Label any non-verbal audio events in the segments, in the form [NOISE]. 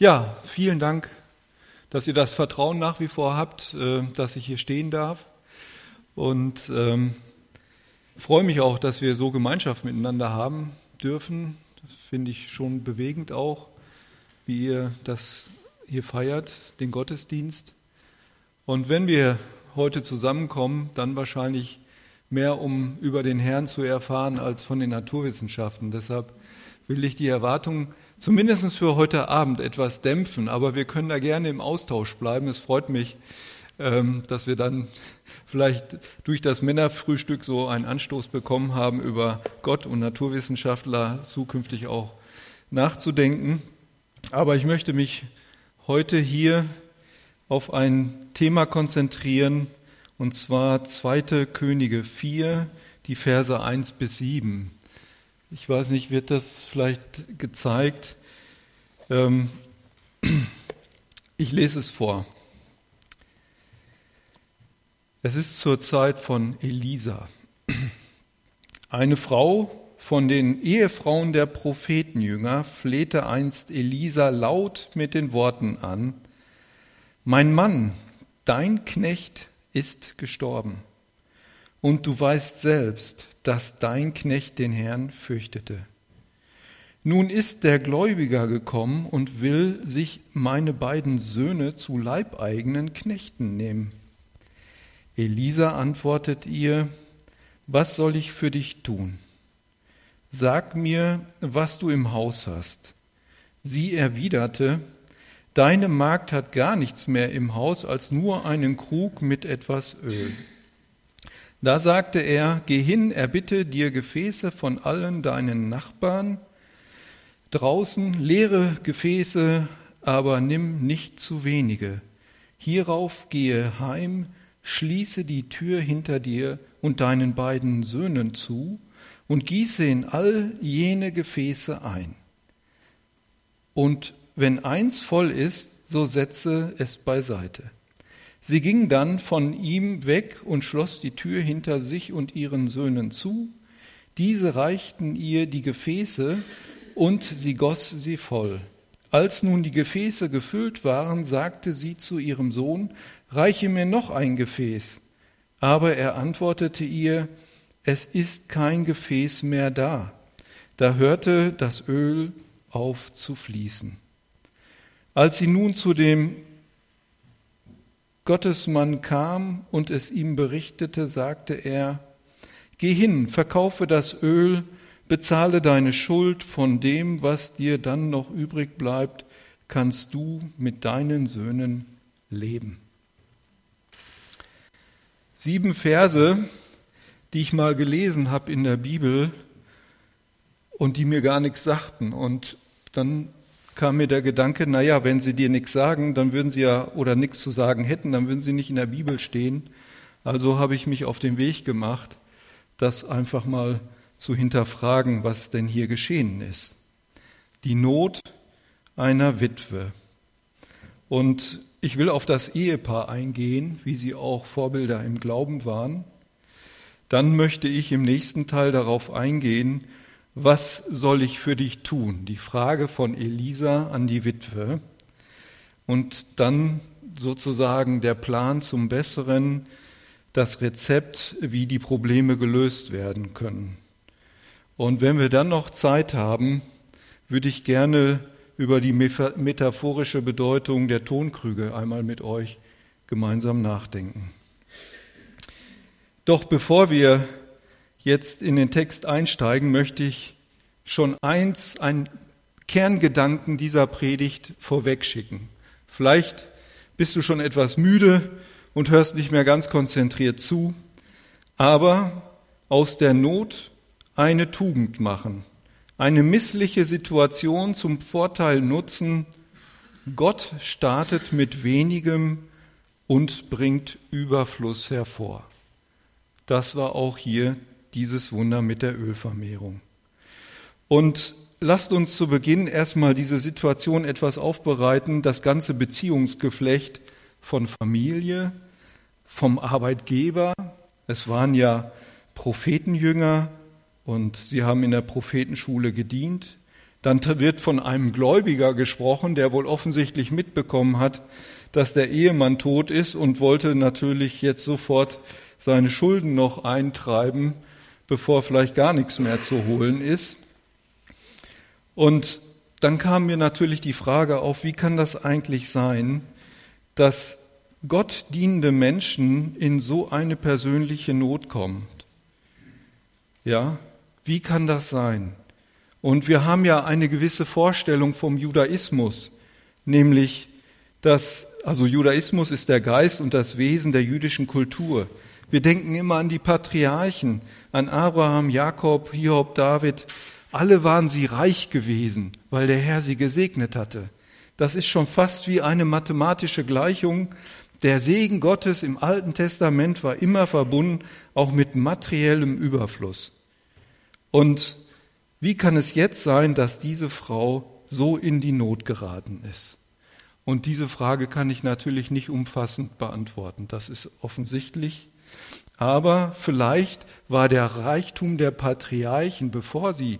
Ja, vielen Dank, dass ihr das Vertrauen nach wie vor habt, äh, dass ich hier stehen darf. Und ähm, freue mich auch, dass wir so Gemeinschaft miteinander haben dürfen. Das finde ich schon bewegend auch, wie ihr das hier feiert, den Gottesdienst. Und wenn wir heute zusammenkommen, dann wahrscheinlich mehr, um über den Herrn zu erfahren, als von den Naturwissenschaften. Deshalb will ich die Erwartung zumindest für heute Abend etwas dämpfen, aber wir können da gerne im Austausch bleiben. Es freut mich, ähm, dass wir dann vielleicht durch das Männerfrühstück so einen Anstoß bekommen haben, über Gott und Naturwissenschaftler zukünftig auch nachzudenken. Aber ich möchte mich heute hier auf ein Thema konzentrieren, und zwar 2. Könige 4, die Verse 1 bis 7. Ich weiß nicht, wird das vielleicht gezeigt? Ähm, ich lese es vor. Es ist zur Zeit von Elisa. Eine Frau von den Ehefrauen der Prophetenjünger flehte einst Elisa laut mit den Worten an, Mein Mann, dein Knecht ist gestorben, und du weißt selbst, dass dein Knecht den Herrn fürchtete. Nun ist der Gläubiger gekommen und will sich meine beiden Söhne zu leibeigenen Knechten nehmen. Elisa antwortet ihr, was soll ich für dich tun? Sag mir, was du im Haus hast. Sie erwiderte, Deine Magd hat gar nichts mehr im Haus als nur einen Krug mit etwas Öl. Da sagte er, Geh hin, erbitte dir Gefäße von allen deinen Nachbarn, draußen leere Gefäße, aber nimm nicht zu wenige. Hierauf gehe heim, schließe die Tür hinter dir und deinen beiden Söhnen zu und gieße in all jene Gefäße ein. Und wenn eins voll ist, so setze es beiseite. Sie ging dann von ihm weg und schloss die Tür hinter sich und ihren Söhnen zu. Diese reichten ihr die Gefäße und sie goss sie voll. Als nun die Gefäße gefüllt waren, sagte sie zu ihrem Sohn, reiche mir noch ein Gefäß. Aber er antwortete ihr, es ist kein Gefäß mehr da. Da hörte das Öl auf zu fließen. Als sie nun zu dem Gottesmann kam und es ihm berichtete, sagte er, Geh hin, verkaufe das Öl, bezahle deine Schuld, von dem, was dir dann noch übrig bleibt, kannst du mit deinen Söhnen leben. Sieben Verse, die ich mal gelesen habe in der Bibel und die mir gar nichts sagten. Und dann kam mir der Gedanke, naja, wenn sie dir nichts sagen, dann würden sie ja, oder nichts zu sagen hätten, dann würden sie nicht in der Bibel stehen. Also habe ich mich auf den Weg gemacht, das einfach mal zu hinterfragen, was denn hier geschehen ist. Die Not einer Witwe. Und ich will auf das Ehepaar eingehen, wie sie auch Vorbilder im Glauben waren. Dann möchte ich im nächsten Teil darauf eingehen, was soll ich für dich tun? Die Frage von Elisa an die Witwe. Und dann sozusagen der Plan zum Besseren, das Rezept, wie die Probleme gelöst werden können. Und wenn wir dann noch Zeit haben, würde ich gerne über die metaphorische Bedeutung der Tonkrüge einmal mit euch gemeinsam nachdenken. Doch bevor wir jetzt in den Text einsteigen, möchte ich schon eins, einen Kerngedanken dieser Predigt vorwegschicken. Vielleicht bist du schon etwas müde und hörst nicht mehr ganz konzentriert zu, aber aus der Not eine Tugend machen, eine missliche Situation zum Vorteil nutzen. Gott startet mit wenigem und bringt Überfluss hervor. Das war auch hier dieses Wunder mit der Ölvermehrung. Und lasst uns zu Beginn erstmal diese Situation etwas aufbereiten, das ganze Beziehungsgeflecht von Familie, vom Arbeitgeber. Es waren ja Prophetenjünger und sie haben in der Prophetenschule gedient. Dann wird von einem Gläubiger gesprochen, der wohl offensichtlich mitbekommen hat, dass der Ehemann tot ist und wollte natürlich jetzt sofort seine Schulden noch eintreiben, bevor vielleicht gar nichts mehr zu holen ist. Und dann kam mir natürlich die Frage auf, wie kann das eigentlich sein, dass Gott dienende Menschen in so eine persönliche Not kommt? Ja, wie kann das sein? Und wir haben ja eine gewisse Vorstellung vom Judaismus, nämlich, dass, also Judaismus ist der Geist und das Wesen der jüdischen Kultur. Wir denken immer an die Patriarchen, an Abraham, Jakob, Hiob, David. Alle waren sie reich gewesen, weil der Herr sie gesegnet hatte. Das ist schon fast wie eine mathematische Gleichung. Der Segen Gottes im Alten Testament war immer verbunden, auch mit materiellem Überfluss. Und wie kann es jetzt sein, dass diese Frau so in die Not geraten ist? Und diese Frage kann ich natürlich nicht umfassend beantworten. Das ist offensichtlich. Aber vielleicht war der Reichtum der Patriarchen, bevor sie,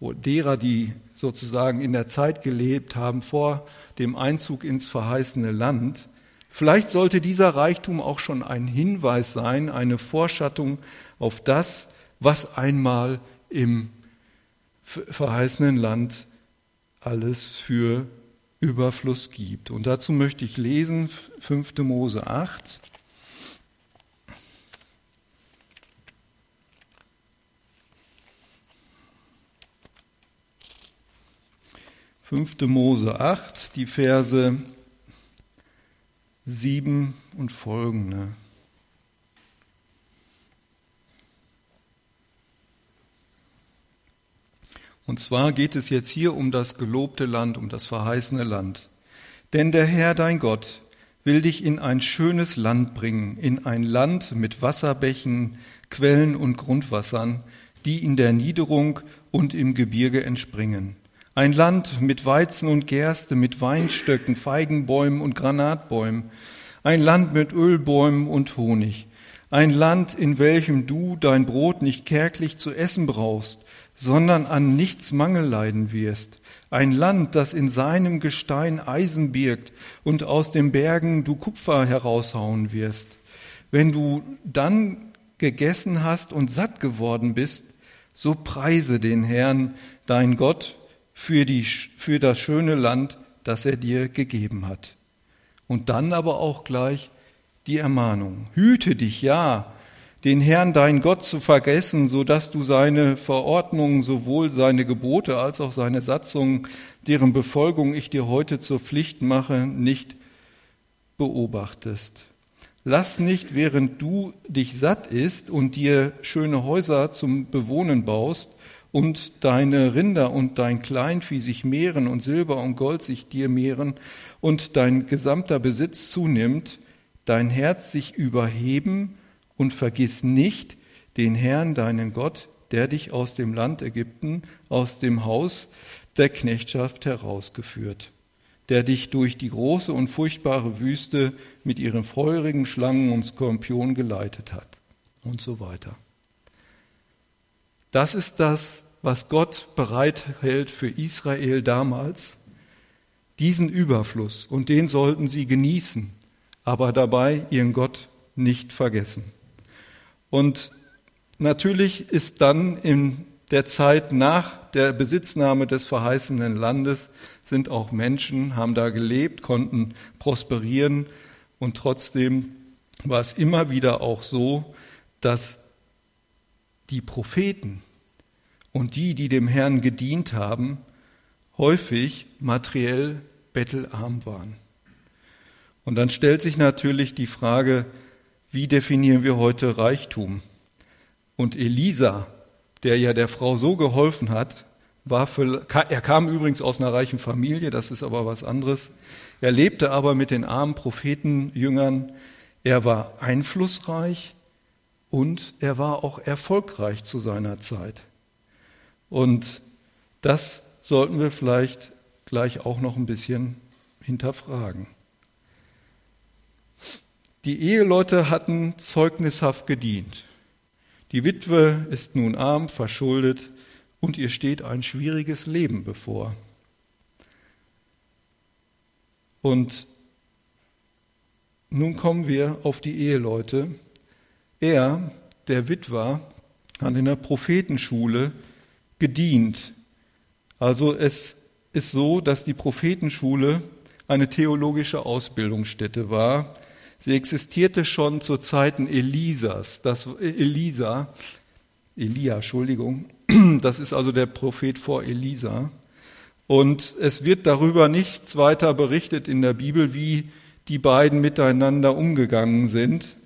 derer, die sozusagen in der Zeit gelebt haben, vor dem Einzug ins verheißene Land, vielleicht sollte dieser Reichtum auch schon ein Hinweis sein, eine Vorschattung auf das, was einmal im verheißenen Land alles für Überfluss gibt. Und dazu möchte ich lesen 5. Mose 8. 5. Mose 8, die Verse 7 und folgende. Und zwar geht es jetzt hier um das gelobte Land, um das verheißene Land. Denn der Herr dein Gott will dich in ein schönes Land bringen, in ein Land mit Wasserbächen, Quellen und Grundwassern, die in der Niederung und im Gebirge entspringen. Ein Land mit Weizen und Gerste, mit Weinstöcken, Feigenbäumen und Granatbäumen. Ein Land mit Ölbäumen und Honig. Ein Land, in welchem du dein Brot nicht kärglich zu essen brauchst, sondern an nichts Mangel leiden wirst. Ein Land, das in seinem Gestein Eisen birgt und aus den Bergen du Kupfer heraushauen wirst. Wenn du dann gegessen hast und satt geworden bist, so preise den Herrn, dein Gott, für, die, für das schöne Land, das er dir gegeben hat. Und dann aber auch gleich die Ermahnung. Hüte dich, ja, den Herrn dein Gott zu vergessen, so dass du seine Verordnungen, sowohl seine Gebote als auch seine Satzungen, deren Befolgung ich dir heute zur Pflicht mache, nicht beobachtest. Lass nicht, während du dich satt isst und dir schöne Häuser zum Bewohnen baust und deine Rinder und dein Kleinvieh sich mehren und Silber und Gold sich dir mehren und dein gesamter Besitz zunimmt, dein Herz sich überheben und vergiss nicht den Herrn, deinen Gott, der dich aus dem Land Ägypten, aus dem Haus der Knechtschaft herausgeführt, der dich durch die große und furchtbare Wüste mit ihren feurigen Schlangen und Skorpionen geleitet hat und so weiter. Das ist das, was Gott bereithält für Israel damals, diesen Überfluss, und den sollten sie genießen, aber dabei ihren Gott nicht vergessen. Und natürlich ist dann in der Zeit nach der Besitznahme des verheißenen Landes sind auch Menschen, haben da gelebt, konnten prosperieren und trotzdem war es immer wieder auch so, dass die Propheten und die, die dem Herrn gedient haben, häufig materiell bettelarm waren. Und dann stellt sich natürlich die Frage, wie definieren wir heute Reichtum? Und Elisa, der ja der Frau so geholfen hat, war für, er kam übrigens aus einer reichen Familie, das ist aber was anderes. Er lebte aber mit den armen Prophetenjüngern. Er war einflussreich und er war auch erfolgreich zu seiner Zeit. Und das sollten wir vielleicht gleich auch noch ein bisschen hinterfragen. Die Eheleute hatten zeugnishaft gedient. Die Witwe ist nun arm, verschuldet und ihr steht ein schwieriges Leben bevor. Und nun kommen wir auf die Eheleute. Er, der Witwer, hat in der Prophetenschule gedient. Also es ist so, dass die Prophetenschule eine theologische Ausbildungsstätte war. Sie existierte schon zu Zeiten Elisas. Das Elisa, Elia, Entschuldigung, [CLEARS THROAT] das ist also der Prophet vor Elisa. Und es wird darüber nichts weiter berichtet in der Bibel, wie die beiden miteinander umgegangen sind.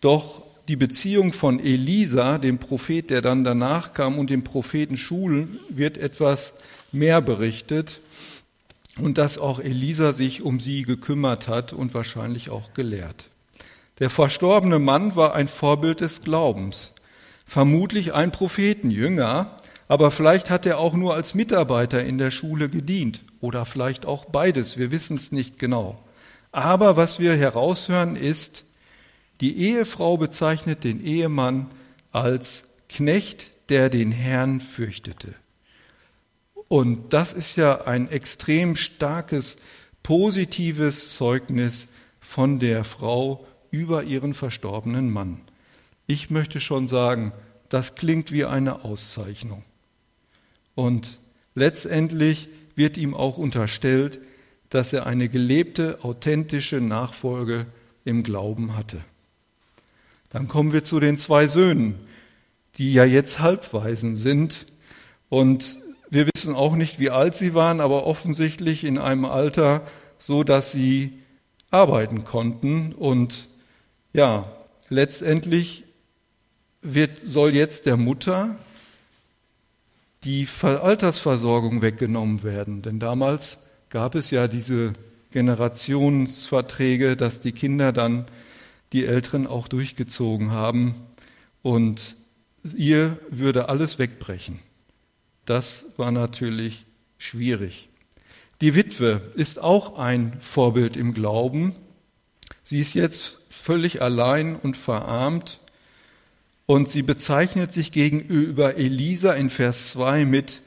Doch die Beziehung von Elisa, dem Prophet, der dann danach kam, und dem Propheten Schul wird etwas mehr berichtet. Und dass auch Elisa sich um sie gekümmert hat und wahrscheinlich auch gelehrt. Der verstorbene Mann war ein Vorbild des Glaubens, vermutlich ein Prophetenjünger, aber vielleicht hat er auch nur als Mitarbeiter in der Schule gedient oder vielleicht auch beides, wir wissen es nicht genau. Aber was wir heraushören ist, die Ehefrau bezeichnet den Ehemann als Knecht, der den Herrn fürchtete. Und das ist ja ein extrem starkes, positives Zeugnis von der Frau über ihren verstorbenen Mann. Ich möchte schon sagen, das klingt wie eine Auszeichnung. Und letztendlich wird ihm auch unterstellt, dass er eine gelebte, authentische Nachfolge im Glauben hatte. Dann kommen wir zu den zwei Söhnen, die ja jetzt Halbwaisen sind. Und wir wissen auch nicht, wie alt sie waren, aber offensichtlich in einem Alter, so dass sie arbeiten konnten. Und ja, letztendlich wird, soll jetzt der Mutter die Altersversorgung weggenommen werden. Denn damals gab es ja diese Generationsverträge, dass die Kinder dann die Älteren auch durchgezogen haben und ihr würde alles wegbrechen. Das war natürlich schwierig. Die Witwe ist auch ein Vorbild im Glauben. Sie ist jetzt völlig allein und verarmt und sie bezeichnet sich gegenüber Elisa in Vers 2 mit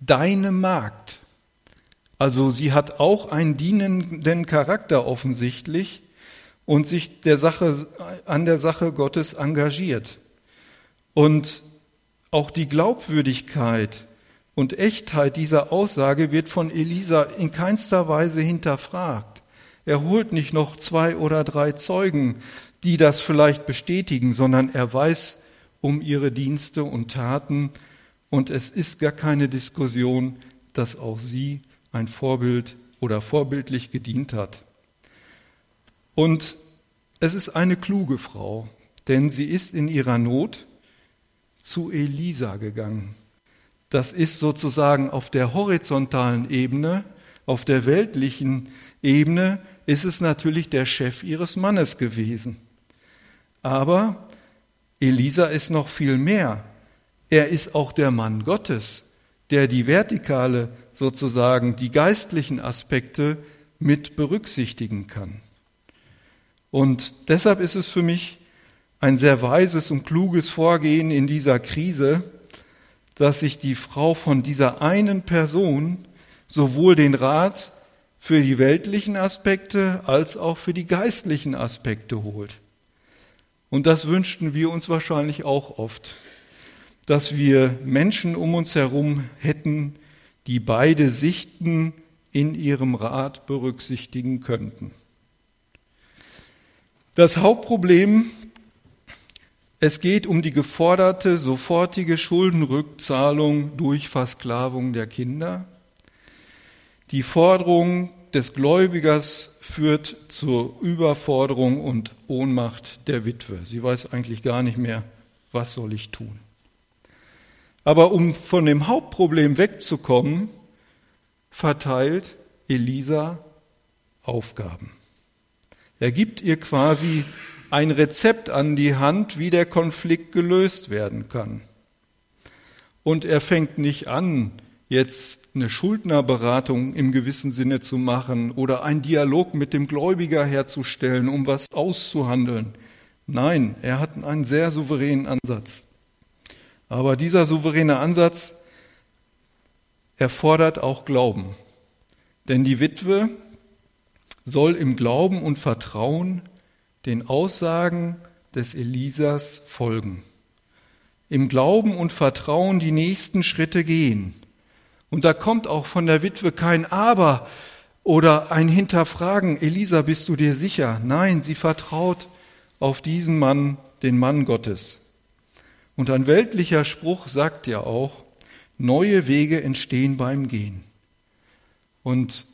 deine Magd. Also sie hat auch einen dienenden Charakter offensichtlich und sich der Sache, an der Sache Gottes engagiert. Und auch die Glaubwürdigkeit und Echtheit dieser Aussage wird von Elisa in keinster Weise hinterfragt. Er holt nicht noch zwei oder drei Zeugen, die das vielleicht bestätigen, sondern er weiß um ihre Dienste und Taten und es ist gar keine Diskussion, dass auch sie ein Vorbild oder vorbildlich gedient hat. Und es ist eine kluge Frau, denn sie ist in ihrer Not zu Elisa gegangen. Das ist sozusagen auf der horizontalen Ebene, auf der weltlichen Ebene ist es natürlich der Chef ihres Mannes gewesen. Aber Elisa ist noch viel mehr. Er ist auch der Mann Gottes, der die vertikale, sozusagen die geistlichen Aspekte mit berücksichtigen kann. Und deshalb ist es für mich ein sehr weises und kluges Vorgehen in dieser Krise, dass sich die Frau von dieser einen Person sowohl den Rat für die weltlichen Aspekte als auch für die geistlichen Aspekte holt. Und das wünschten wir uns wahrscheinlich auch oft, dass wir Menschen um uns herum hätten, die beide Sichten in ihrem Rat berücksichtigen könnten. Das Hauptproblem, es geht um die geforderte sofortige Schuldenrückzahlung durch Versklavung der Kinder. Die Forderung des Gläubigers führt zur Überforderung und Ohnmacht der Witwe. Sie weiß eigentlich gar nicht mehr, was soll ich tun. Aber um von dem Hauptproblem wegzukommen, verteilt Elisa Aufgaben. Er gibt ihr quasi ein Rezept an die Hand, wie der Konflikt gelöst werden kann. Und er fängt nicht an, jetzt eine Schuldnerberatung im gewissen Sinne zu machen oder einen Dialog mit dem Gläubiger herzustellen, um was auszuhandeln. Nein, er hat einen sehr souveränen Ansatz. Aber dieser souveräne Ansatz erfordert auch Glauben. Denn die Witwe soll im Glauben und Vertrauen den Aussagen des Elisas folgen. Im Glauben und Vertrauen die nächsten Schritte gehen. Und da kommt auch von der Witwe kein Aber oder ein Hinterfragen, Elisa, bist du dir sicher? Nein, sie vertraut auf diesen Mann, den Mann Gottes. Und ein weltlicher Spruch sagt ja auch, neue Wege entstehen beim Gehen. Und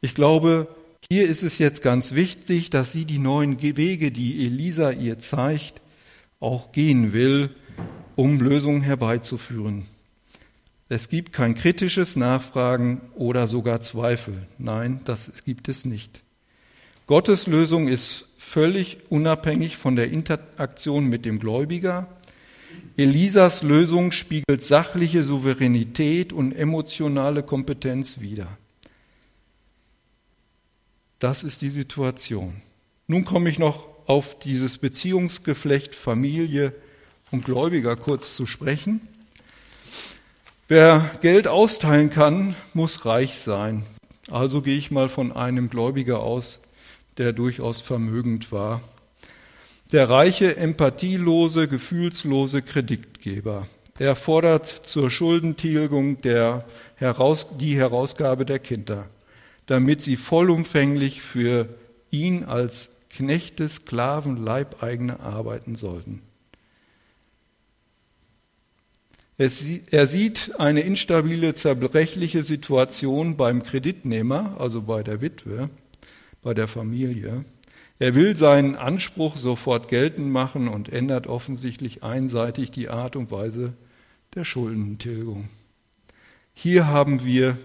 ich glaube, hier ist es jetzt ganz wichtig, dass sie die neuen Wege, die Elisa ihr zeigt, auch gehen will, um Lösungen herbeizuführen. Es gibt kein kritisches Nachfragen oder sogar Zweifel. Nein, das gibt es nicht. Gottes Lösung ist völlig unabhängig von der Interaktion mit dem Gläubiger. Elisas Lösung spiegelt sachliche Souveränität und emotionale Kompetenz wider. Das ist die Situation. Nun komme ich noch auf dieses Beziehungsgeflecht Familie und Gläubiger kurz zu sprechen. Wer Geld austeilen kann, muss reich sein. Also gehe ich mal von einem Gläubiger aus, der durchaus vermögend war. Der reiche, empathielose, gefühlslose Kreditgeber. Er fordert zur Schuldentilgung der Heraus die Herausgabe der Kinder damit sie vollumfänglich für ihn als Knechte, Sklaven, Leibeigene arbeiten sollten. Er sieht eine instabile, zerbrechliche Situation beim Kreditnehmer, also bei der Witwe, bei der Familie. Er will seinen Anspruch sofort geltend machen und ändert offensichtlich einseitig die Art und Weise der Schuldentilgung. Hier haben wir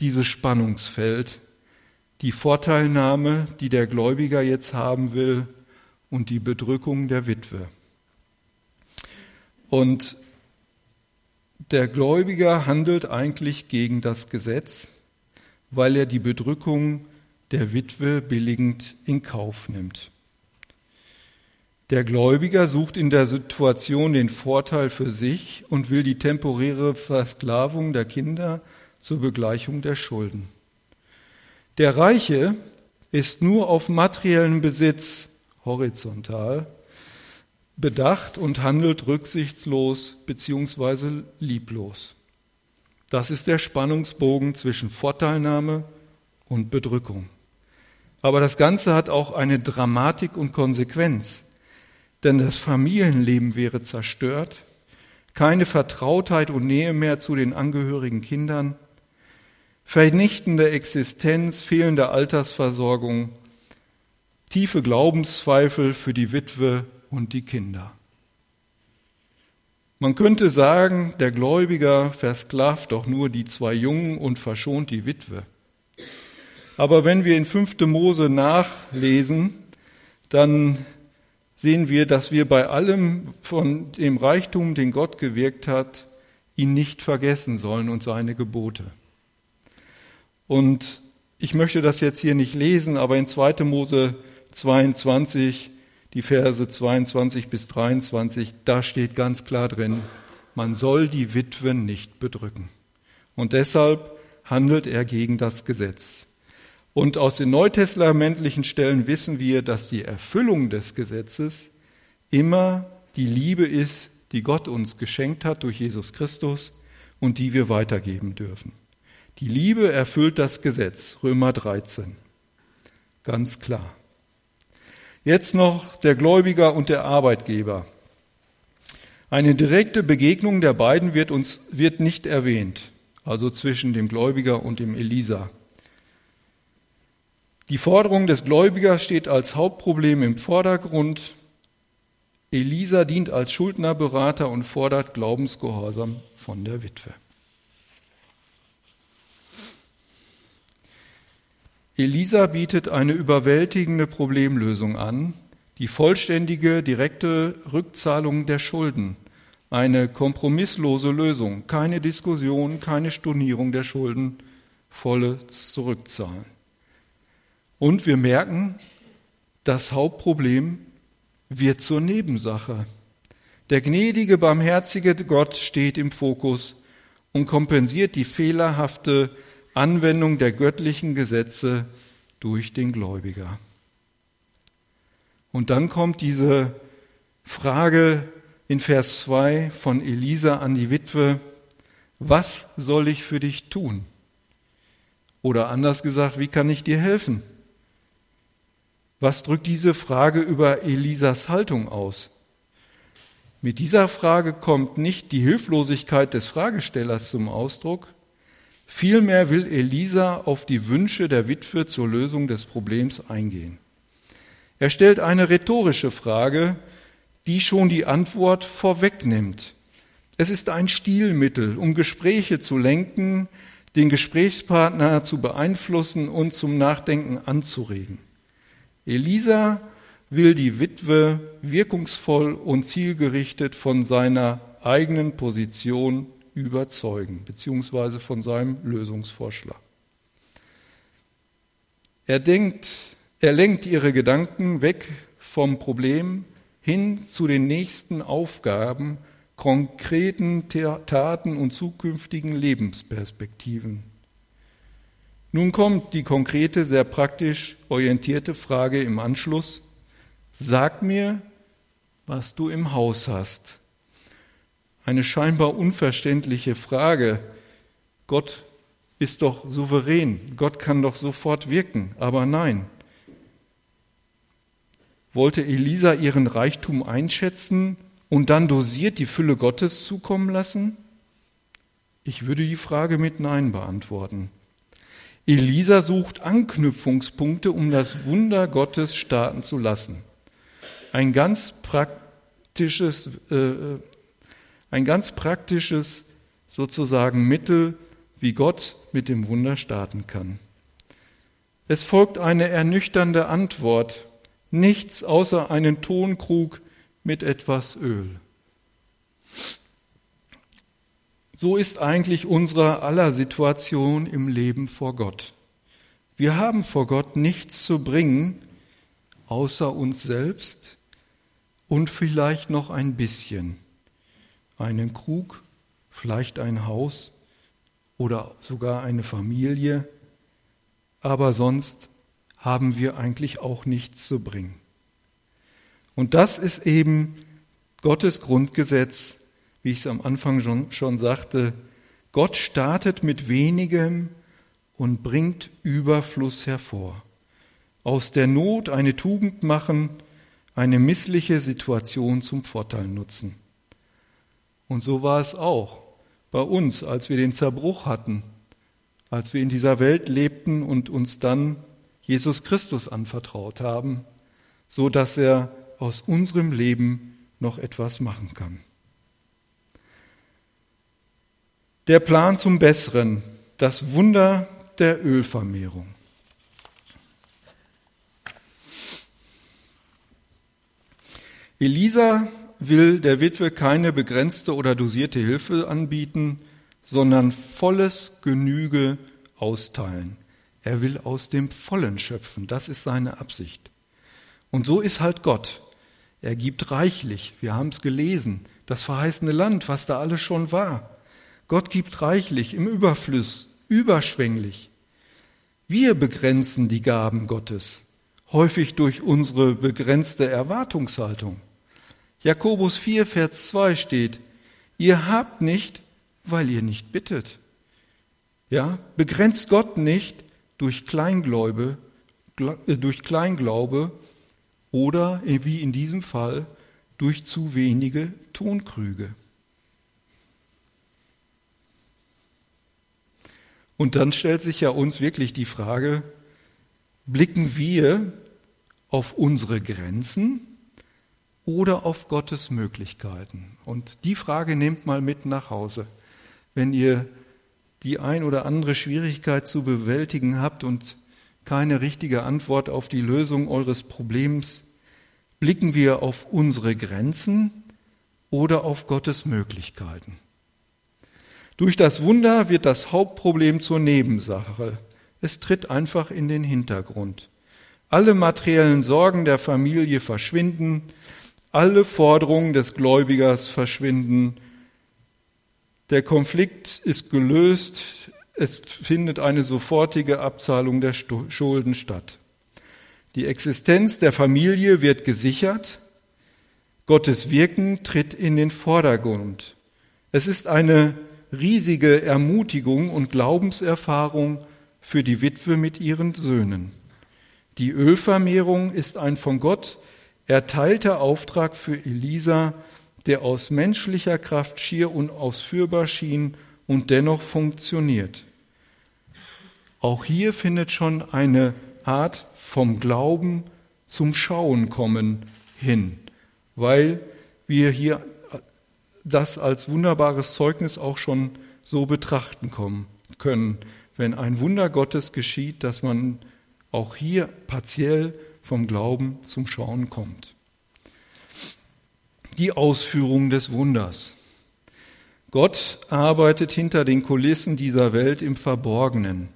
dieses Spannungsfeld, die Vorteilnahme, die der Gläubiger jetzt haben will und die Bedrückung der Witwe. Und der Gläubiger handelt eigentlich gegen das Gesetz, weil er die Bedrückung der Witwe billigend in Kauf nimmt. Der Gläubiger sucht in der Situation den Vorteil für sich und will die temporäre Versklavung der Kinder zur Begleichung der Schulden. Der Reiche ist nur auf materiellen Besitz horizontal bedacht und handelt rücksichtslos bzw. lieblos. Das ist der Spannungsbogen zwischen Vorteilnahme und Bedrückung. Aber das Ganze hat auch eine Dramatik und Konsequenz, denn das Familienleben wäre zerstört, keine Vertrautheit und Nähe mehr zu den angehörigen Kindern, vernichtende Existenz, fehlende Altersversorgung, tiefe Glaubenszweifel für die Witwe und die Kinder. Man könnte sagen, der Gläubiger versklavt doch nur die zwei Jungen und verschont die Witwe. Aber wenn wir in 5. Mose nachlesen, dann sehen wir, dass wir bei allem von dem Reichtum, den Gott gewirkt hat, ihn nicht vergessen sollen und seine Gebote. Und ich möchte das jetzt hier nicht lesen, aber in 2. Mose 22, die Verse 22 bis 23, da steht ganz klar drin, man soll die Witwen nicht bedrücken. Und deshalb handelt er gegen das Gesetz. Und aus den neutestamentlichen Stellen wissen wir, dass die Erfüllung des Gesetzes immer die Liebe ist, die Gott uns geschenkt hat durch Jesus Christus und die wir weitergeben dürfen. Die Liebe erfüllt das Gesetz, Römer 13. Ganz klar. Jetzt noch der Gläubiger und der Arbeitgeber. Eine direkte Begegnung der beiden wird uns wird nicht erwähnt, also zwischen dem Gläubiger und dem Elisa. Die Forderung des Gläubigers steht als Hauptproblem im Vordergrund. Elisa dient als Schuldnerberater und fordert Glaubensgehorsam von der Witwe. Elisa bietet eine überwältigende Problemlösung an, die vollständige, direkte Rückzahlung der Schulden, eine kompromisslose Lösung, keine Diskussion, keine Stornierung der Schulden, volle Zurückzahlen. Und wir merken, das Hauptproblem wird zur Nebensache. Der gnädige, barmherzige Gott steht im Fokus und kompensiert die fehlerhafte Anwendung der göttlichen Gesetze durch den Gläubiger. Und dann kommt diese Frage in Vers 2 von Elisa an die Witwe, was soll ich für dich tun? Oder anders gesagt, wie kann ich dir helfen? Was drückt diese Frage über Elisas Haltung aus? Mit dieser Frage kommt nicht die Hilflosigkeit des Fragestellers zum Ausdruck, vielmehr will Elisa auf die Wünsche der Witwe zur Lösung des Problems eingehen. Er stellt eine rhetorische Frage, die schon die Antwort vorwegnimmt. Es ist ein Stilmittel, um Gespräche zu lenken, den Gesprächspartner zu beeinflussen und zum Nachdenken anzuregen. Elisa will die Witwe wirkungsvoll und zielgerichtet von seiner eigenen Position überzeugen, beziehungsweise von seinem Lösungsvorschlag. Er denkt, er lenkt ihre Gedanken weg vom Problem hin zu den nächsten Aufgaben, konkreten Taten und zukünftigen Lebensperspektiven. Nun kommt die konkrete, sehr praktisch orientierte Frage im Anschluss. Sag mir, was du im Haus hast. Eine scheinbar unverständliche Frage. Gott ist doch souverän, Gott kann doch sofort wirken, aber nein. Wollte Elisa ihren Reichtum einschätzen und dann dosiert die Fülle Gottes zukommen lassen? Ich würde die Frage mit Nein beantworten. Elisa sucht Anknüpfungspunkte, um das Wunder Gottes starten zu lassen. Ein ganz praktisches, äh, ein ganz praktisches sozusagen Mittel, wie Gott mit dem Wunder starten kann. Es folgt eine ernüchternde Antwort. Nichts außer einen Tonkrug mit etwas Öl. So ist eigentlich unsere aller Situation im Leben vor Gott. Wir haben vor Gott nichts zu bringen, außer uns selbst und vielleicht noch ein bisschen. Einen Krug, vielleicht ein Haus oder sogar eine Familie, aber sonst haben wir eigentlich auch nichts zu bringen. Und das ist eben Gottes Grundgesetz, wie ich es am Anfang schon, schon sagte, Gott startet mit wenigem und bringt Überfluss hervor. Aus der Not eine Tugend machen, eine missliche Situation zum Vorteil nutzen. Und so war es auch bei uns, als wir den Zerbruch hatten, als wir in dieser Welt lebten und uns dann Jesus Christus anvertraut haben, so dass er aus unserem Leben noch etwas machen kann. Der Plan zum Besseren, das Wunder der Ölvermehrung. Elisa will der Witwe keine begrenzte oder dosierte Hilfe anbieten, sondern volles Genüge austeilen. Er will aus dem Vollen schöpfen, das ist seine Absicht. Und so ist halt Gott. Er gibt reichlich, wir haben es gelesen, das verheißene Land, was da alles schon war. Gott gibt reichlich, im Überfluss, überschwänglich. Wir begrenzen die Gaben Gottes, häufig durch unsere begrenzte Erwartungshaltung. Jakobus 4, Vers 2 steht, ihr habt nicht, weil ihr nicht bittet. Ja, begrenzt Gott nicht durch Kleingläube, äh, durch Kleinglaube oder, wie in diesem Fall, durch zu wenige Tonkrüge. Und dann stellt sich ja uns wirklich die Frage, blicken wir auf unsere Grenzen oder auf Gottes Möglichkeiten? Und die Frage nehmt mal mit nach Hause. Wenn ihr die ein oder andere Schwierigkeit zu bewältigen habt und keine richtige Antwort auf die Lösung eures Problems, blicken wir auf unsere Grenzen oder auf Gottes Möglichkeiten? Durch das Wunder wird das Hauptproblem zur Nebensache. Es tritt einfach in den Hintergrund. Alle materiellen Sorgen der Familie verschwinden, alle Forderungen des Gläubigers verschwinden. Der Konflikt ist gelöst, es findet eine sofortige Abzahlung der Schulden statt. Die Existenz der Familie wird gesichert, Gottes Wirken tritt in den Vordergrund. Es ist eine riesige Ermutigung und Glaubenserfahrung für die Witwe mit ihren Söhnen. Die Ölvermehrung ist ein von Gott erteilter Auftrag für Elisa, der aus menschlicher Kraft schier unausführbar schien und dennoch funktioniert. Auch hier findet schon eine Art vom Glauben zum Schauen kommen hin, weil wir hier das als wunderbares Zeugnis auch schon so betrachten können, wenn ein Wunder Gottes geschieht, dass man auch hier partiell vom Glauben zum Schauen kommt die Ausführung des Wunders. Gott arbeitet hinter den Kulissen dieser Welt im Verborgenen,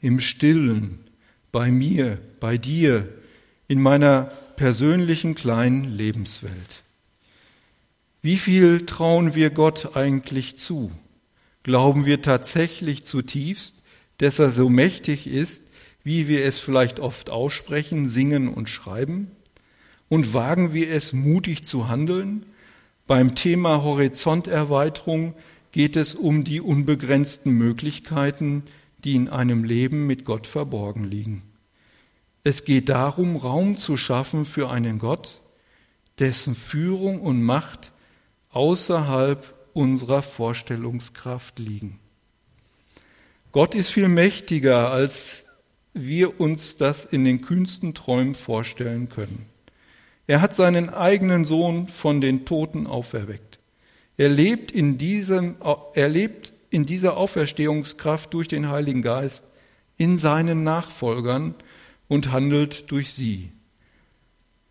im Stillen, bei mir, bei dir, in meiner persönlichen kleinen Lebenswelt. Wie viel trauen wir Gott eigentlich zu? Glauben wir tatsächlich zutiefst, dass er so mächtig ist, wie wir es vielleicht oft aussprechen, singen und schreiben? Und wagen wir es mutig zu handeln? Beim Thema Horizonterweiterung geht es um die unbegrenzten Möglichkeiten, die in einem Leben mit Gott verborgen liegen. Es geht darum, Raum zu schaffen für einen Gott, dessen Führung und Macht außerhalb unserer Vorstellungskraft liegen. Gott ist viel mächtiger, als wir uns das in den kühnsten Träumen vorstellen können. Er hat seinen eigenen Sohn von den Toten auferweckt. Er lebt in, diesem, er lebt in dieser Auferstehungskraft durch den Heiligen Geist in seinen Nachfolgern und handelt durch sie.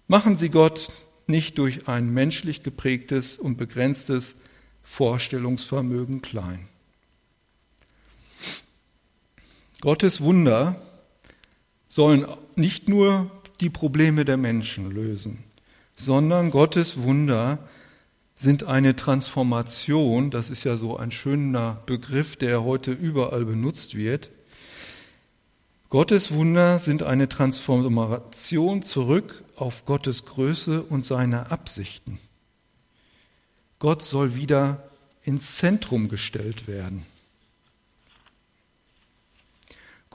Machen Sie Gott nicht durch ein menschlich geprägtes und begrenztes Vorstellungsvermögen klein. Gottes Wunder sollen nicht nur die Probleme der Menschen lösen, sondern Gottes Wunder sind eine Transformation, das ist ja so ein schöner Begriff, der heute überall benutzt wird. Gottes Wunder sind eine Transformation zurück auf Gottes Größe und seine Absichten. Gott soll wieder ins Zentrum gestellt werden.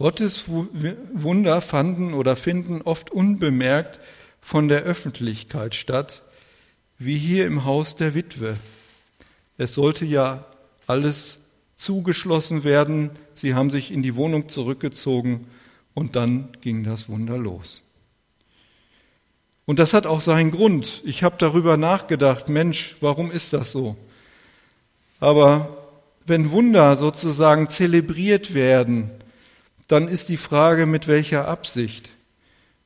Gottes Wunder fanden oder finden oft unbemerkt von der Öffentlichkeit statt, wie hier im Haus der Witwe. Es sollte ja alles zugeschlossen werden, sie haben sich in die Wohnung zurückgezogen und dann ging das Wunder los. Und das hat auch seinen Grund. Ich habe darüber nachgedacht, Mensch, warum ist das so? Aber wenn Wunder sozusagen zelebriert werden, dann ist die Frage, mit welcher Absicht.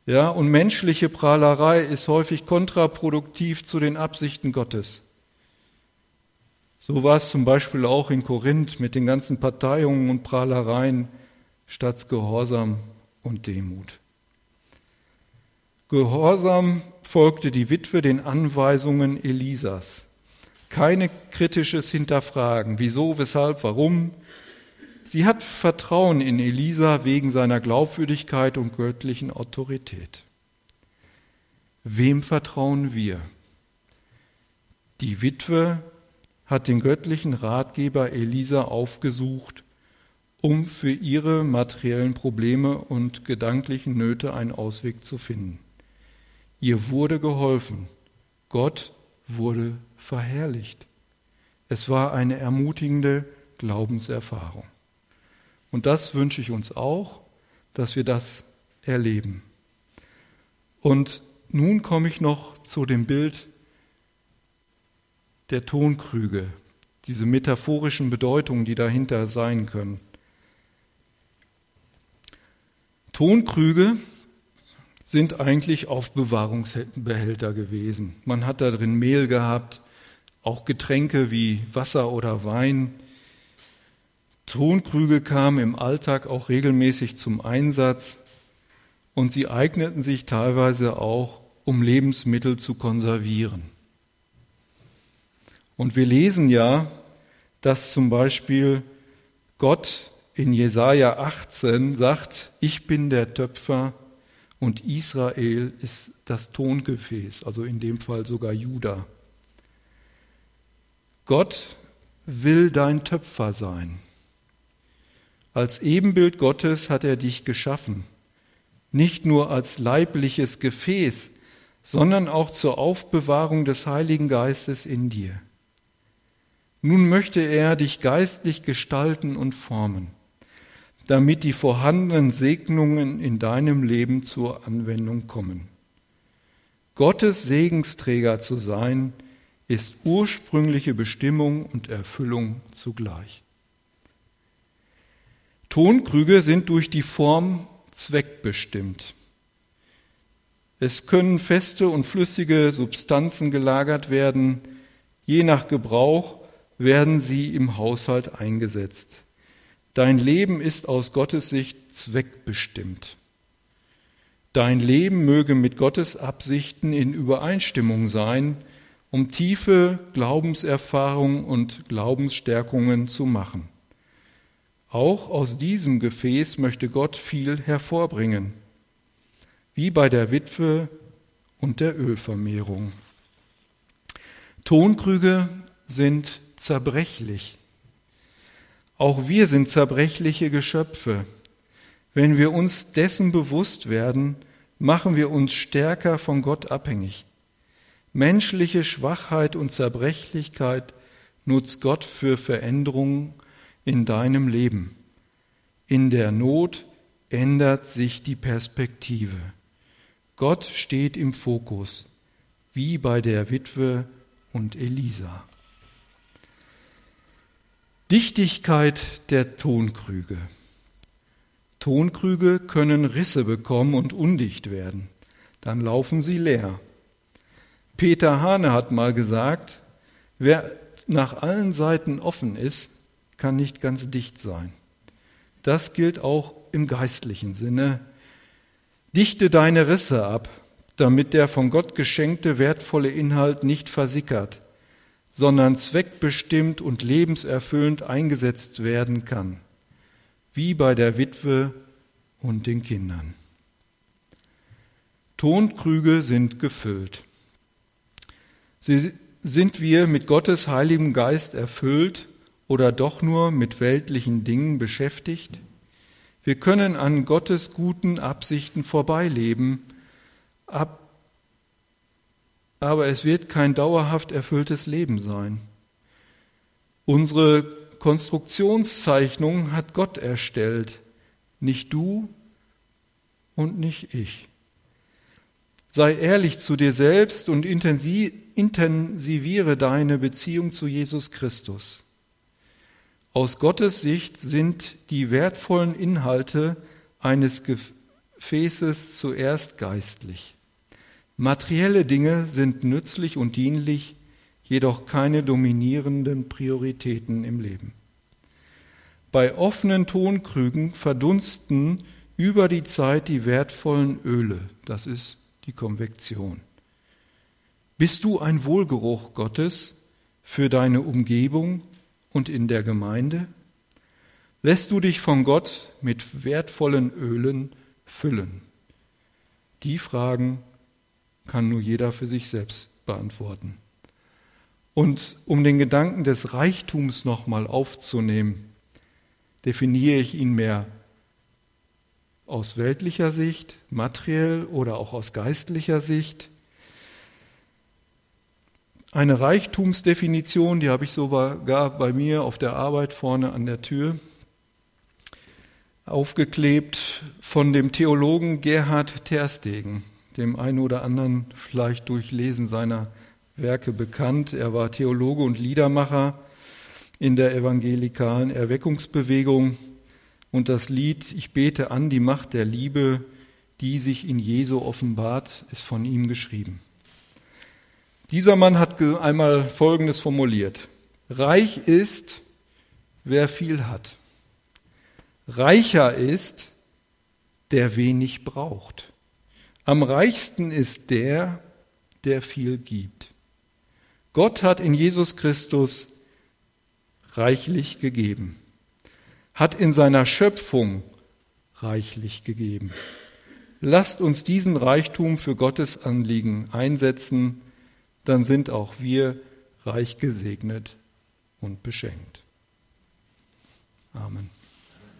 Ja, und menschliche Prahlerei ist häufig kontraproduktiv zu den Absichten Gottes. So war es zum Beispiel auch in Korinth mit den ganzen Parteiungen und Prahlereien statt Gehorsam und Demut. Gehorsam folgte die Witwe den Anweisungen Elisas. Keine kritisches Hinterfragen, wieso, weshalb, warum, Sie hat Vertrauen in Elisa wegen seiner Glaubwürdigkeit und göttlichen Autorität. Wem vertrauen wir? Die Witwe hat den göttlichen Ratgeber Elisa aufgesucht, um für ihre materiellen Probleme und gedanklichen Nöte einen Ausweg zu finden. Ihr wurde geholfen. Gott wurde verherrlicht. Es war eine ermutigende Glaubenserfahrung. Und das wünsche ich uns auch, dass wir das erleben. Und nun komme ich noch zu dem Bild der Tonkrüge, diese metaphorischen Bedeutungen, die dahinter sein können. Tonkrüge sind eigentlich Aufbewahrungsbehälter gewesen. Man hat da drin Mehl gehabt, auch Getränke wie Wasser oder Wein. Tonkrüge kamen im Alltag auch regelmäßig zum Einsatz und sie eigneten sich teilweise auch, um Lebensmittel zu konservieren. Und wir lesen ja, dass zum Beispiel Gott in Jesaja 18 sagt, ich bin der Töpfer und Israel ist das Tongefäß, also in dem Fall sogar Juda. Gott will dein Töpfer sein. Als Ebenbild Gottes hat er dich geschaffen, nicht nur als leibliches Gefäß, sondern auch zur Aufbewahrung des Heiligen Geistes in dir. Nun möchte er dich geistlich gestalten und formen, damit die vorhandenen Segnungen in deinem Leben zur Anwendung kommen. Gottes Segensträger zu sein, ist ursprüngliche Bestimmung und Erfüllung zugleich. Tonkrüge sind durch die Form zweckbestimmt. Es können feste und flüssige Substanzen gelagert werden. Je nach Gebrauch werden sie im Haushalt eingesetzt. Dein Leben ist aus Gottes Sicht zweckbestimmt. Dein Leben möge mit Gottes Absichten in Übereinstimmung sein, um tiefe Glaubenserfahrungen und Glaubensstärkungen zu machen. Auch aus diesem Gefäß möchte Gott viel hervorbringen wie bei der Witwe und der Ölvermehrung. Tonkrüge sind zerbrechlich. Auch wir sind zerbrechliche Geschöpfe. Wenn wir uns dessen bewusst werden, machen wir uns stärker von Gott abhängig. Menschliche Schwachheit und Zerbrechlichkeit nutzt Gott für Veränderungen in deinem Leben. In der Not ändert sich die Perspektive. Gott steht im Fokus, wie bei der Witwe und Elisa. Dichtigkeit der Tonkrüge. Tonkrüge können Risse bekommen und undicht werden. Dann laufen sie leer. Peter Hane hat mal gesagt, wer nach allen Seiten offen ist, kann nicht ganz dicht sein. Das gilt auch im geistlichen Sinne. Dichte deine Risse ab, damit der von Gott geschenkte wertvolle Inhalt nicht versickert, sondern zweckbestimmt und lebenserfüllend eingesetzt werden kann, wie bei der Witwe und den Kindern. Tonkrüge sind gefüllt. Sie, sind wir mit Gottes heiligem Geist erfüllt oder doch nur mit weltlichen Dingen beschäftigt? Wir können an Gottes guten Absichten vorbeileben, aber es wird kein dauerhaft erfülltes Leben sein. Unsere Konstruktionszeichnung hat Gott erstellt, nicht du und nicht ich. Sei ehrlich zu dir selbst und intensiviere deine Beziehung zu Jesus Christus. Aus Gottes Sicht sind die wertvollen Inhalte eines Gefäßes zuerst geistlich. Materielle Dinge sind nützlich und dienlich, jedoch keine dominierenden Prioritäten im Leben. Bei offenen Tonkrügen verdunsten über die Zeit die wertvollen Öle, das ist die Konvektion. Bist du ein Wohlgeruch Gottes für deine Umgebung und in der Gemeinde? Lässt du dich von Gott mit wertvollen Ölen füllen? Die Fragen kann nur jeder für sich selbst beantworten. Und um den Gedanken des Reichtums nochmal aufzunehmen, definiere ich ihn mehr aus weltlicher Sicht, materiell oder auch aus geistlicher Sicht. Eine Reichtumsdefinition, die habe ich sogar bei mir auf der Arbeit vorne an der Tür aufgeklebt von dem Theologen Gerhard Terstegen, dem einen oder anderen vielleicht durch Lesen seiner Werke bekannt. Er war Theologe und Liedermacher in der evangelikalen Erweckungsbewegung und das Lied Ich bete an die Macht der Liebe, die sich in Jesu offenbart, ist von ihm geschrieben. Dieser Mann hat einmal Folgendes formuliert. Reich ist, wer viel hat. Reicher ist, der wenig braucht. Am reichsten ist der, der viel gibt. Gott hat in Jesus Christus reichlich gegeben, hat in seiner Schöpfung reichlich gegeben. Lasst uns diesen Reichtum für Gottes Anliegen einsetzen, dann sind auch wir reich gesegnet und beschenkt. Amen.